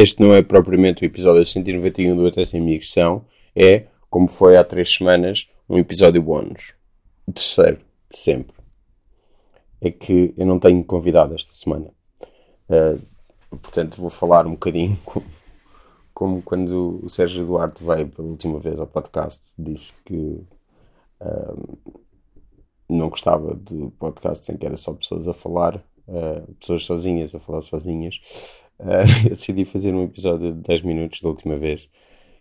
este não é propriamente o episódio 191 do Até Sem Micção, é, como foi há três semanas, um episódio bónus. O terceiro, de sempre. É que eu não tenho convidado esta semana. Uh, portanto, vou falar um bocadinho como, como, quando o Sérgio Duarte veio pela última vez ao podcast, disse que uh, não gostava de podcast em que era só pessoas a falar, uh, pessoas sozinhas a falar sozinhas. eu decidi fazer um episódio de 10 minutos da última vez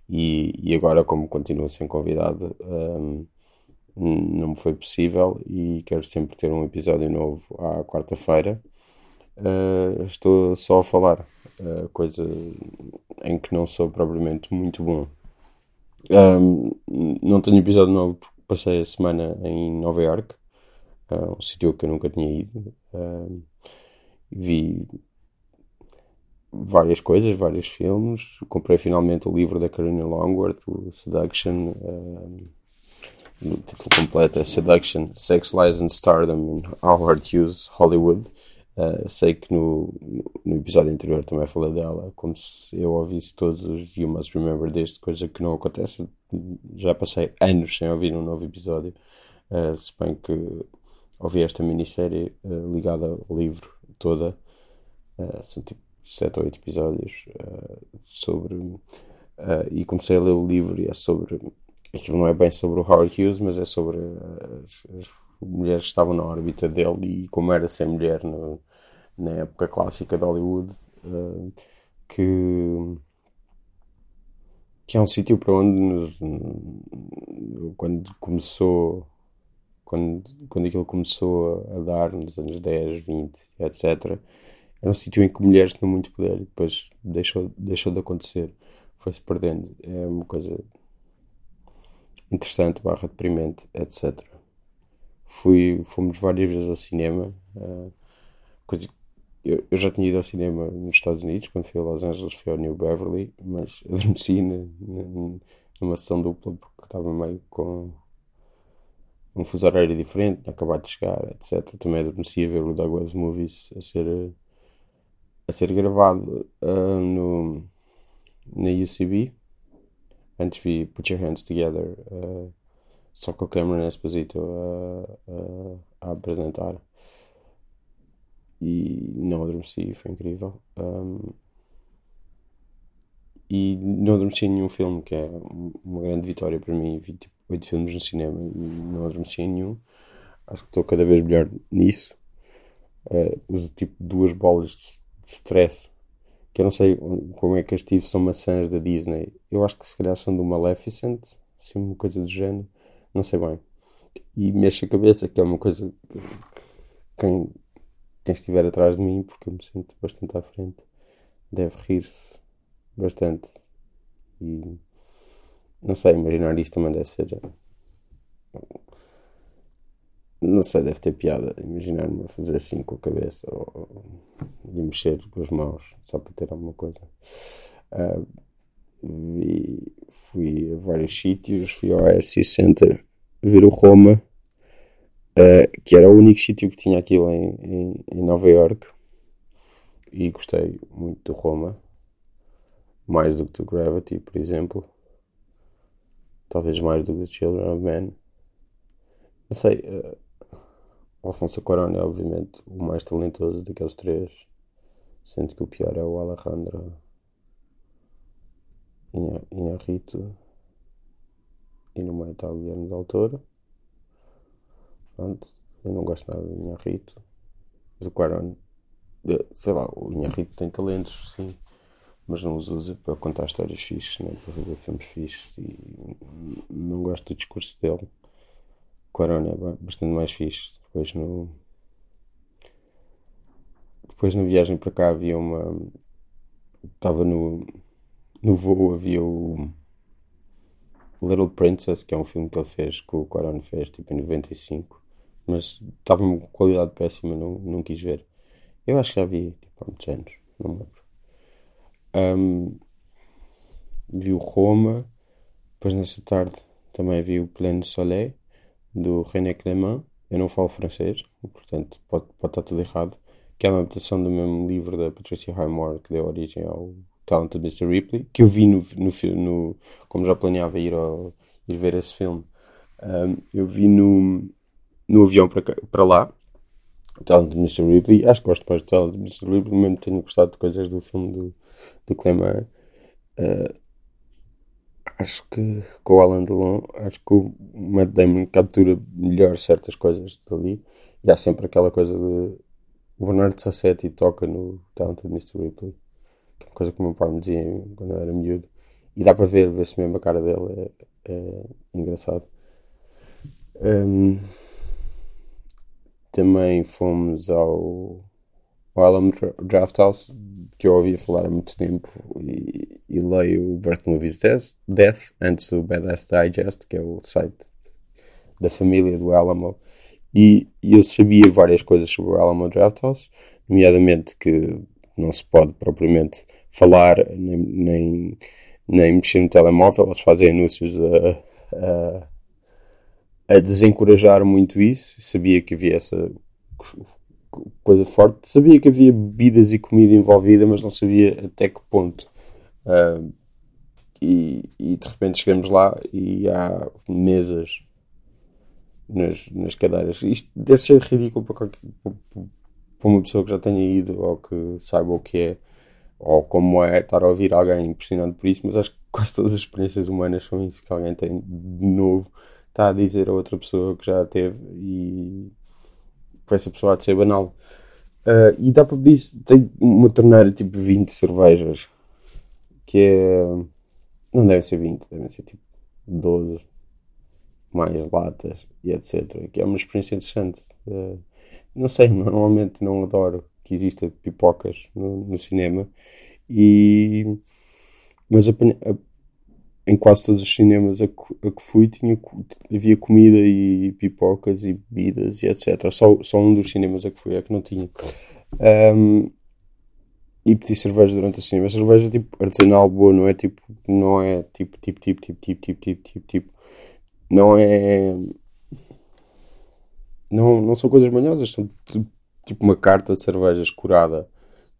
e, e agora, como continuo sem convidado, um, não me foi possível e quero sempre ter um episódio novo à quarta-feira. Uh, estou só a falar, uh, coisa em que não sou propriamente muito bom. Um, não tenho episódio novo porque passei a semana em Nova York, uh, um sítio que eu nunca tinha ido. vi várias coisas, vários filmes. Comprei finalmente o livro da Karina Longworth, o Seduction. Um, o título completo é Seduction, Sex, Lies and Stardom in Howard Hughes Hollywood. Uh, sei que no, no episódio anterior também falei dela, como se eu ouvisse todos os You Must Remember This, coisa que não acontece. Já passei anos sem ouvir um novo episódio, uh, se bem que ouvi esta minissérie uh, ligada ao livro toda. são tipo 7 ou 8 episódios sobre. e comecei a ler o livro e é sobre. Aquilo não é bem sobre o Howard Hughes, mas é sobre as, as mulheres que estavam na órbita dele e como era ser mulher no, na época clássica de Hollywood, uh, que, que é um sítio para onde nos, quando começou quando, quando aquilo começou a, dar nos anos 10, 20, etc era um sítio em que mulheres tinham muito poder e depois deixou, deixou de acontecer. Foi-se perdendo. É uma coisa interessante, barra deprimente, etc fui, fomos várias vezes ao cinema uh, coisa eu, eu, já tinha ido ao cinema nos Estados Unidos, quando fui a Los Angeles, fui ao New Beverly, mas adormeci numa sessão dupla porque estava meio com um fuso horário diferente, acabado de chegar, etc. Também adormeci a ver o Douglas Movies a ser, a ser gravado uh, no, na UCB. Antes vi Put Your Hands Together, uh, só com o Cameron Esposito a, a apresentar e não adormeci, foi incrível. Um, e não adormeci em nenhum filme, que é uma grande vitória para mim. Vi tipo 8 filmes no cinema e não adormeci em nenhum. Acho que estou cada vez melhor nisso. Uh, uso tipo duas bolas de stress que eu não sei como é que as tive, são maçãs da Disney. Eu acho que se calhar são do Maleficent, assim, uma coisa do género, não sei bem. E mexe a cabeça, que é uma coisa que, que quem quem estiver atrás de mim, porque eu me sinto bastante à frente, deve rir-se bastante. E não sei, imaginar isto também deve ser. Não sei, deve ter piada imaginar-me a fazer assim com a cabeça ou, mexer com as mãos só para ter alguma coisa. Uh, fui a vários sítios, fui ao RC Center ver o Roma uh, que era o único sítio que tinha aquilo em, em, em, Nova York e gostei muito de Roma mais do que do Gravity por exemplo talvez mais do que The Children of Men não sei uh, Alfonso Cuarón é obviamente o mais talentoso daqueles três sendo que o pior é o Alejandro Inharrito e no meio está o Guilherme Del Toro Pronto, eu não gosto nada do Inharrito. Mas o Quaron, sei lá, o Inharrito tem talentos, sim, mas não os usa para contar histórias fixes, né? para fazer filmes fixes. E não gosto do discurso dele. O Quaron é bastante mais fixe. Depois no. Depois na viagem para cá havia uma. Estava no. No voo havia o. Little Princess, que é um filme que ele fez, que o Quaron fez tipo em 95 mas estava uma qualidade péssima, não, não quis ver. Eu acho que já vi tipo, há muitos anos, não me lembro. Um, vi o Roma, depois nessa tarde também vi o Plein Soleil do René Clément. Eu não falo francês, portanto pode, pode estar tudo errado. Que é uma adaptação do mesmo livro da Patricia Highmore que deu origem ao Talented Mr. Ripley, que eu vi no, no, no como já planeava ir, ao, ir ver esse filme, um, eu vi no, no avião para, para lá, Talented Mr. Ripley, acho que gosto mais de Talented Mr. Ripley, mesmo tenho gostado de coisas do filme do, do Clement. Uh, acho que com o Alan Delon, acho que o Matt Damon captura melhor certas coisas dali. E há sempre aquela coisa de. O Bernardo Sassetti toca no Talented Mr. Ripley, que é coisa que o meu pai me dizia quando eu era miúdo. E dá para ver, ver-se mesmo a cara dele, é, é engraçado. Um, também fomos ao, ao Alamo Draft House, que eu ouvia falar há muito tempo, e, e leio o Birth Movies Death, antes do Badass Digest, que é o site da família do Alamo, e, e eu sabia várias coisas sobre o Alamo Draft House, nomeadamente que não se pode propriamente falar nem, nem, nem mexer no telemóvel, eles fazem anúncios a, a a desencorajar muito isso. Sabia que havia essa coisa forte. Sabia que havia bebidas e comida envolvida, mas não sabia até que ponto. Uh, e, e, de repente chegamos lá e há mesas nas, nas cadeiras. Isto deve ser ridículo para, qualquer, para uma pessoa que já tenha ido ou que saiba o que é ou como é estar a ouvir alguém impressionado por isso, mas acho que quase todas as experiências humanas são isso que alguém tem de novo está a dizer a outra pessoa que já teve e foi essa pessoa a de ser banal. Uh, e dá para pedir, tem uma torneira tipo 20 cervejas, que é. Não devem ser 20, devem ser tipo 12, mais latas e etc. Que é uma experiência interessante. Uh, não sei, normalmente não adoro que exista pipocas no, no cinema, e, mas apanha, em quase todos os cinemas a, que, a que fui tinha, havia comida e pipocas e bebidas e etc. Só, só um dos cinemas a que fui é que não tinha. Um, e pedi cerveja durante o cinema. Cerveja tipo artesanal boa, não é tipo, não é tipo, tipo, tipo, tipo, tipo, tipo, tipo, tipo, tipo. Não é. Não, não são coisas manhosas, são tipo uma carta de cervejas curada,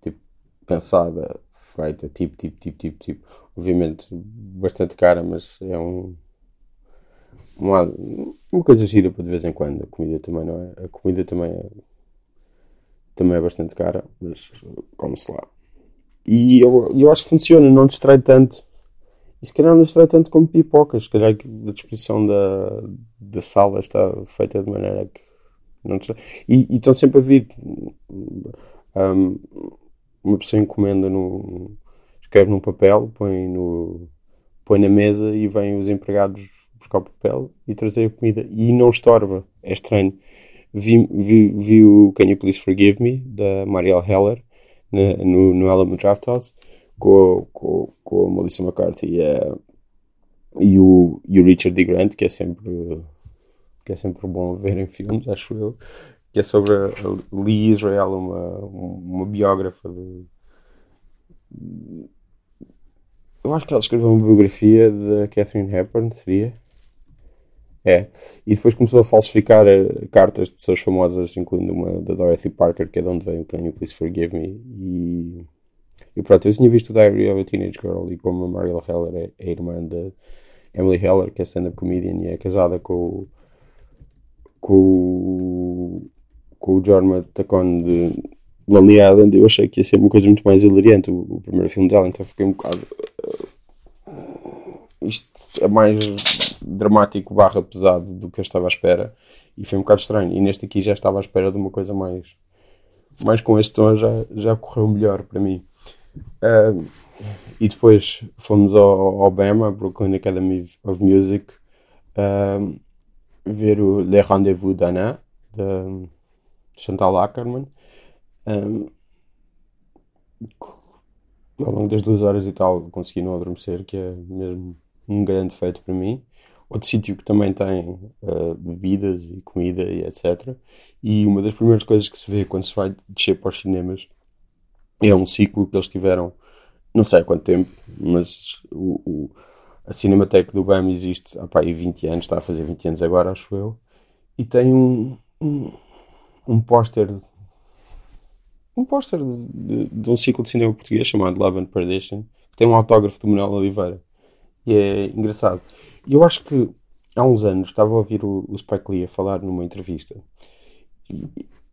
tipo, pensada, feita, tipo, tipo, tipo, tipo, tipo. Obviamente bastante cara, mas é um. Uma, uma coisa gira para de vez em quando. A comida também não é. A comida também é. Também é bastante cara, mas come-se lá. E eu, eu acho que funciona, não distrai tanto. E se calhar não distrai tanto como pipocas. Se calhar a disposição da, da sala está feita de maneira que não. E, e estão sempre a vir. Um, uma pessoa encomenda no. Escreve num papel, põe, no, põe na mesa e vêm os empregados buscar o papel e trazer a comida. E não estorva. É estranho. Vi, vi, vi o Can You Please Forgive Me, da Marielle Heller, na, no, no Alamo Draft House, com, com, com a Melissa McCarthy e, e, o, e o Richard D. Grant, que é sempre que é sempre bom ver em filmes, acho eu que é sobre a Lee Israel, uma, uma biógrafa de. Eu acho que ela escreveu uma biografia da Catherine Hepburn, seria? É. E depois começou a falsificar eh, cartas de pessoas famosas, incluindo uma da Dorothy Parker, que é de onde vem o Can You Please Forgive Me. E, e pronto, eu tinha visto o Diary of a Teenage Girl e como a Mariel Heller é a irmã de Emily Heller, que é stand-up comedian e é casada com, com com o Jorma Tacone de Lonely Island, eu achei que ia ser uma coisa muito mais hilariante, o, o primeiro filme dela, então fiquei um bocado. Uh, isto é mais dramático barra pesado do que eu estava à espera e foi um bocado estranho. E neste aqui já estava à espera de uma coisa mais. mais com este tom já, já correu melhor para mim. Uh, e depois fomos ao, ao Brooklyn Academy of Music, uh, ver o Le Rendezvous d'Anna, Chantal Ackerman. Um, ao longo das duas horas e tal consegui não adormecer, que é mesmo um grande feito para mim. Outro sítio que também tem uh, bebidas e comida e etc. E uma das primeiras coisas que se vê quando se vai descer para os cinemas é um ciclo que eles tiveram, não sei há quanto tempo, mas o, o a Cinemateca do BAM existe há pá, 20 anos, está a fazer 20 anos agora, acho eu, e tem um, um um póster um póster de, de, de, um ciclo de cinema português chamado Love and Perdition tem um autógrafo do Manuel Oliveira. E é engraçado. E eu acho que há uns anos estava a ouvir o, o Spike Lee a falar numa entrevista. E,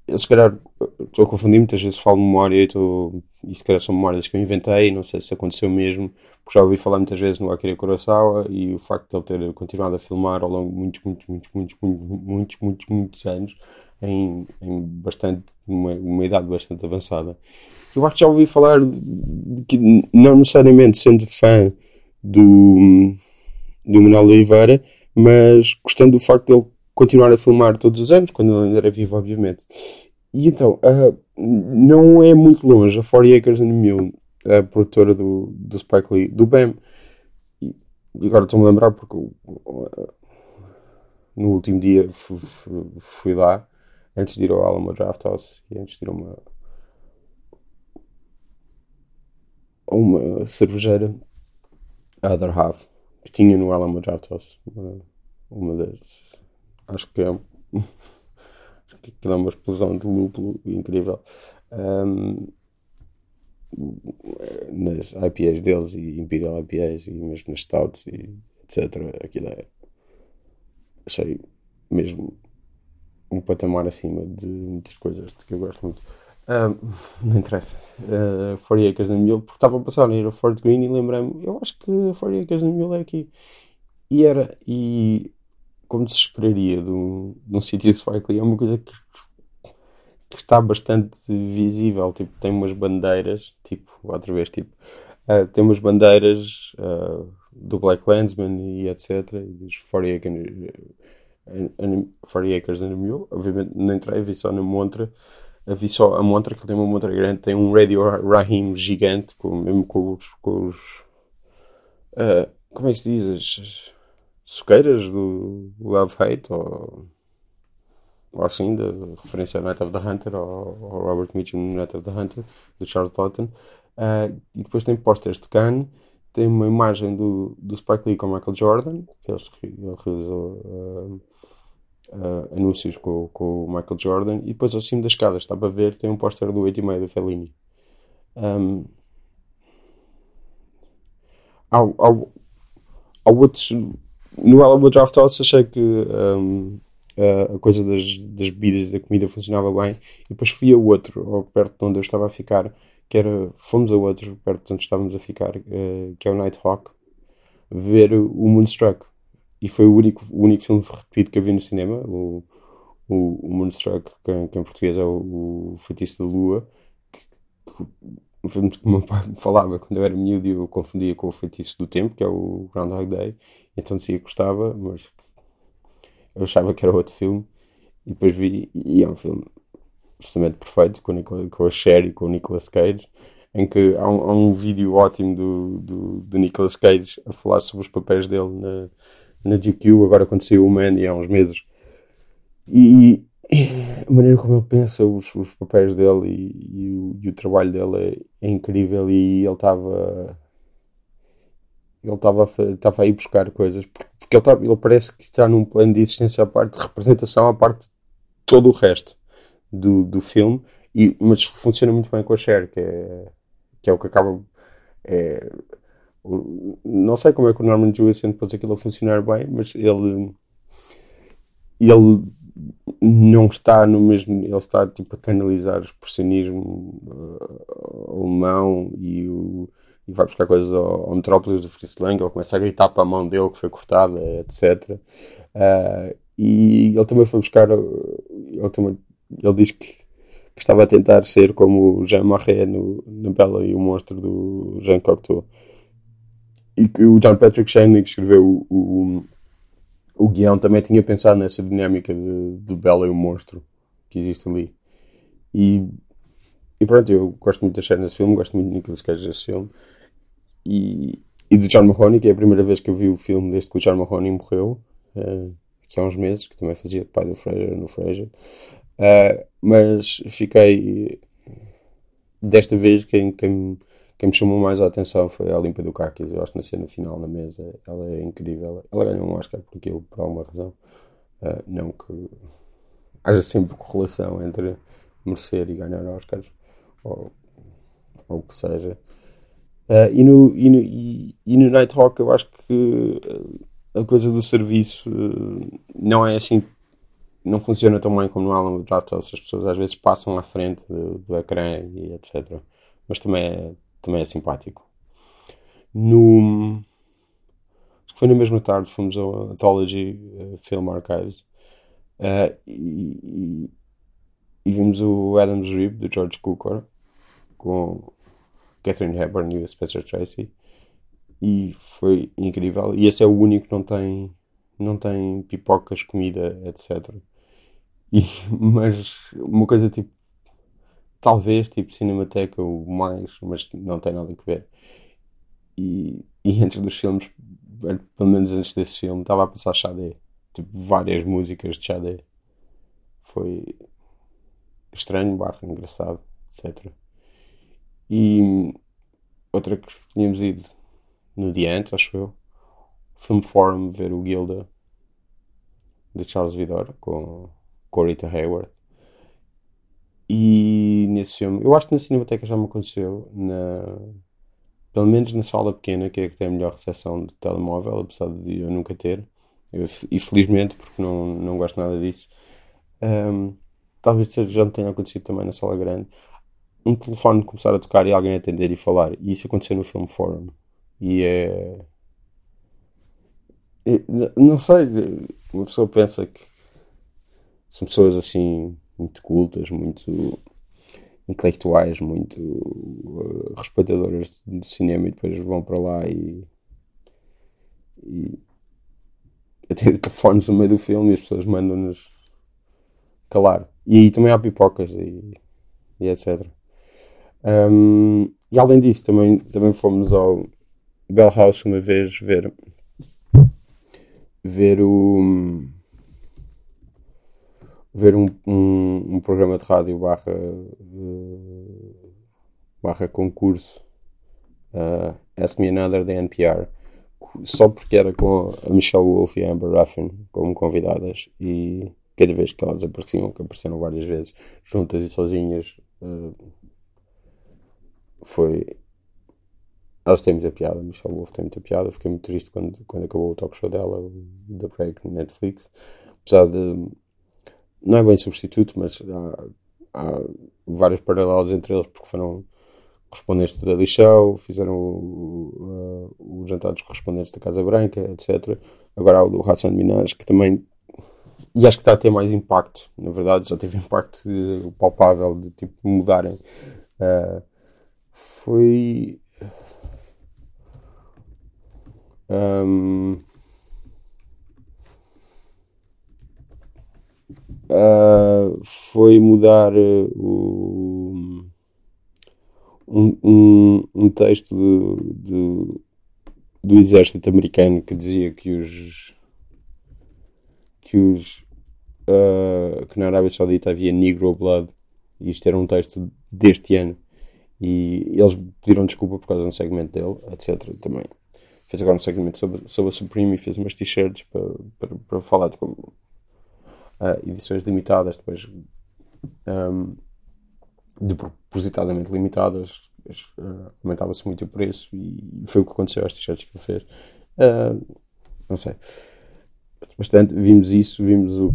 eu, se calhar, estou a confundir, muitas vezes falo memória e, estou, e se calhar são memórias que eu inventei, não sei se aconteceu mesmo, porque já ouvi falar muitas vezes no Akira Kurosawa e o facto de ele ter continuado a filmar ao longo de muitos, muitos, muitos, muitos, muitos, muitos, muitos, muitos anos, em, em bastante, uma, uma idade bastante avançada. Eu acho que já ouvi falar de que, não necessariamente sendo fã do, do Manuel Oliveira, mas gostando do facto de ele continuar a filmar todos os anos, quando ele ainda era vivo, obviamente. E então, uh, não é muito longe, a 40 Acres and a produtora do, do Spike Lee, do BAM. E agora estou-me a lembrar porque uh, no último dia fui, fui, lá, antes de ir ao Alamo Draft House e antes de ir a uma, uma cervejeira, Other Half, que tinha no Alamo Draft House. Uma, uma das Acho que é, acho que aquilo é uma explosão de lúpulo incrível. Um, nas IPAs deles e Imperial IPAs e mesmo nas Stouts e etc. Aquilo é. Achei mesmo um patamar acima de muitas coisas de que eu gosto muito. Um, não interessa. Uh, 40 Acres and Mule, porque estava a passar a ir a Fort Green e lembrei-me, eu acho que 40 Acres and Mule é aqui. E era, e como se esperaria de um, de um sítio de Lee, é uma coisa que, que, está bastante visível. Tipo, tem umas bandeiras, tipo, outra vez, tipo, uh, tem umas bandeiras uh, do Black Landsman e etc. E dos 40 Acres and a Mule. Obviamente não entrei, vi só na montra. Vi só a montra, que tem uma montra grande, tem um Radio Rahim gigante, com, mesmo com os. Com os uh, como é que se diz? soqueiras do Love Hate ou, ou assim, de referência ao Night of the Hunter ou, ou Robert Mitchum no Night of the Hunter, do Charles Lawton. Uh, e depois tem posters de Khan, tem uma imagem do, do Spike Lee com Michael Jordan, que ele, realizou uh, uh, anúncios com, com o Michael Jordan, e depois ao cimo das escadas, está para ver, tem um póster do 8 e meio do Fellini. Um, há, há, há outros no Alamo Draft House achei que um, a coisa das, das bebidas e da comida funcionava bem e depois fui a outro, ou perto de onde eu estava a ficar, que era, fomos a outro, perto de onde estávamos a ficar, uh, que é o Nighthawk, ver o Moonstruck. E foi o único, o único filme repetido que eu vi no cinema, o, o, o Moonstruck, que, que, em português é o, o Feitiço da Lua, que, que, que o meu pai me falava quando eu era miúdo e eu confundia com o Feitiço do Tempo, que é o Groundhog Day, então dizia que gostava, mas eu achava que era outro filme. E depois vi, e é um filme absolutamente perfeito, com, Nicolas, com a Cher e com o Nicolas Cage, em que há um, há um vídeo ótimo do, do, do, Nicolas Cage a falar sobre os papéis dele na, na GQ, agora aconteceu o Man há uns meses. E, e, a maneira como ele pensa, os, os papéis dele e, e, o, e o trabalho dele é, é incrível. E ele estava ele estava estava a ir buscar coisas porque ele, tava, ele parece que está num plano de existência à parte de representação à parte de todo o resto do, do filme e, mas funciona muito bem com a Cher que é, que é o que acaba é, não sei como é que o Norman Jewison depois aquilo a funcionar bem mas ele ele não está no mesmo ele está tipo a canalizar o expressionismo uh, alemão e o e vai buscar coisas ao, ao Metrópolis do Fritz Lang, ele começa a gritar para a mão dele que foi cortada, etc. Uh, e ele também foi buscar, ele, também, ele diz que, que estava a tentar ser como Jean Marais no, no Bela e o Monstro do Jean Cocteau. E que o John Patrick Shanley, que escreveu o, o, o guião, também tinha pensado nessa dinâmica de, de Bela e o Monstro que existe ali. E, e pronto, eu gosto muito da Cher nesse filme, gosto muito de Nicolas Cage nesse filme e, e do John Mahoney, que é a primeira vez que eu vi o filme desde que o John Mahoney morreu, uh, aqui há uns meses, que também fazia de pai do Fraser no Fraser. Uh, mas fiquei. Desta vez, quem, quem, quem me chamou mais a atenção foi a Limpa do Kakis. Eu acho que na cena final, na mesa, ela é incrível. Ela ganhou um Oscar por aquilo, por alguma razão. Uh, não que haja sempre correlação entre merecer e ganhar Oscars, ou, ou o que seja. Uh, e, no, e, no, e, e no Nighthawk eu acho que a coisa do serviço não é assim não funciona tão bem como no Alan Draft as pessoas às vezes passam à frente do, do ecrã e etc mas também é, também é simpático no foi na mesma tarde fomos ao Anthology uh, Film Archives e, e, vimos o Adam's Rib do George Cukor com Catherine Hepburn e o Spencer Tracy e foi incrível. E esse é o único que não tem, não tem pipocas, comida, etc. E, mas uma coisa tipo, talvez tipo Cinemateca ou mais, mas não tem nada a ver. E, e antes dos filmes, pelo menos antes desse filme, estava a passar Xadé. Tipo, várias músicas de Xadé. Foi estranho, barra engraçado, etc. E outra que tínhamos ido no dia antes, acho eu, Film Forum ver o Gilda de Charles Vidor com, com a Rita Hayward. E nesse filme, eu acho que na Cinemateca já me aconteceu, na, pelo menos na sala pequena, que é que tem a melhor recepção de telemóvel, apesar de eu nunca ter, e felizmente, porque não, não gosto nada disso. Um, talvez já me tenha acontecido também na sala grande um telefone começar a tocar e alguém atender e falar. E isso aconteceu no Film Forum. E é. Não sei, uma pessoa pensa que são pessoas assim muito cultas, muito intelectuais, muito uh, respeitadoras do cinema e depois vão para lá e, e atendem telefones no meio do filme e as pessoas mandam-nos calar. E aí também há pipocas e, e etc. Um, e além disso, também, também fomos ao Bell House uma vez ver ver o ver um, um, um programa de rádio barra uh, barra concurso uh, Ask Me Another da NPR só porque era com a Michelle Wolf e a Amber Ruffin como convidadas e cada vez que elas apareciam, que apareceram várias vezes juntas e sozinhas uh, foi. Elas têm muita piada, Michelle Wolf tem muita piada. Fiquei muito triste quando, quando acabou o talk show dela, The Break, no Netflix. Apesar de. Não é bem substituto, mas há, há vários paralelos entre eles, porque foram correspondentes da Show, fizeram o, o, jantar dos correspondentes da Casa Branca, etc. Agora há o do Hassan Minaj, que também. E acho que está a ter mais impacto, na verdade, já teve impacto palpável de tipo mudarem. Uh, foi. Um, uh, foi mudar uh, o, um, um, um, texto do, do, do, exército americano que dizia que os que os uh, que na Arábia Saudita havia Negro Blood e isto era um texto deste ano e eles pediram desculpa por causa de um segmento dele, etc. Também fez agora um segmento sobre, sobre a Supreme e fez umas t-shirts para, para, para falar de como uh, edições limitadas, depois um, de propositadamente limitadas, uh, aumentava-se muito o preço e foi o que aconteceu às t-shirts que ele fez. Uh, não sei. Bastante, vimos isso, vimos o.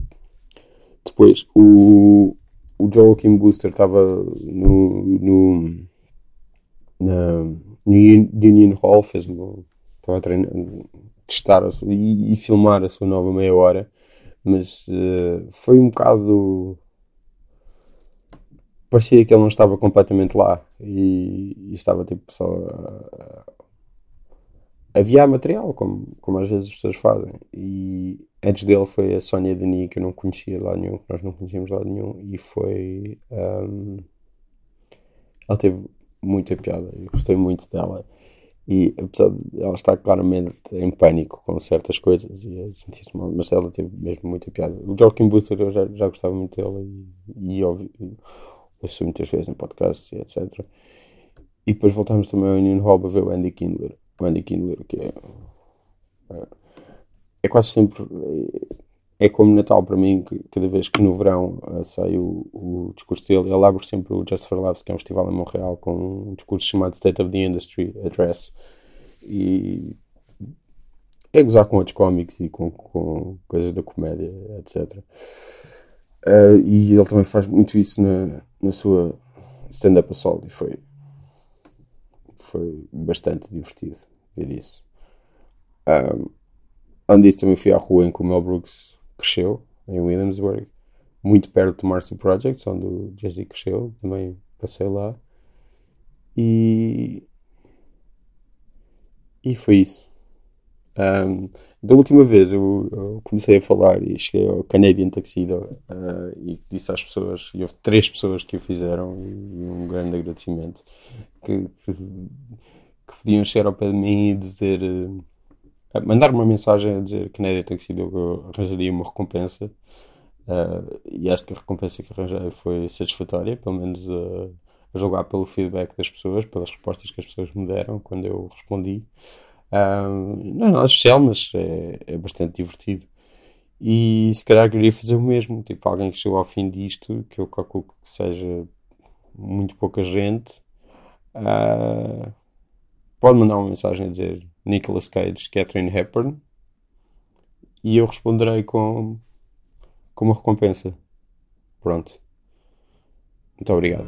Depois o, o Joel Kim Booster estava no, no na, Union Hall, fez estava a treinar, testar e, e, filmar a sua nova meia hora, mas uh, foi um bocado. Parecia que ele não estava completamente lá e, e estava tipo só a, aviar material, como, como às vezes as pessoas fazem. E antes dele foi a Sónia Denis, que eu não conhecia lá nenhum, que nós não conhecíamos lá nenhum, e foi. Um, ela teve muita piada. Eu gostei muito dela. E apesar de ela estar claramente em pânico com certas coisas e sentir-se mal, mas ela teve mesmo muita piada. O Joaquim Butler eu já, já gostava muito dele e, e ouvi, ouço muitas vezes no podcast e etc. E depois voltámos também ao Union Hall a ver o Andy Kindler. O Andy Kindler, que é. É, é quase sempre. é como Natal para mim, que cada vez que no verão uh, sai o, o discurso dele, ele abre sempre o Just for Laughs, que é um festival em Montreal, com um discurso chamado State of the Industry Address. E é gozar com outros cómics e com, com coisas da comédia, etc. Uh, e ele também faz muito isso na, na sua stand-up a solo e foi, foi bastante divertido ver isso. Um, disso, também fui à rua em que o Mel Brooks cresceu, em Williamsburg, muito perto do Marcy Project, onde o Jay-Z cresceu, também passei lá. E. E foi isso. Um, da última vez eu, eu, comecei a falar e cheguei ao Canadian Tuxedo uh, e disse às pessoas, e houve três pessoas que o fizeram, e um grande agradecimento, que, que, que, podiam chegar ao pé de mim e dizer, uh, mandar uma mensagem a dizer Canadian Tuxedo que eu arranjaria uma recompensa. Uh, e acho que a recompensa que arranjei foi satisfatória, pelo menos a julgar pelo feedback das pessoas, pelas respostas que as pessoas me deram quando eu respondi. Não é nada especial, mas é, é, bastante divertido. E se calhar queria fazer o mesmo. Tipo, alguém que chegou ao fim disto, que eu calculo que seja muito pouca gente, uh, pode mandar uma mensagem a dizer Nicolas Cage, Catherine Hepburn, e eu responderei com, com uma recompensa. Pronto. Muito obrigado.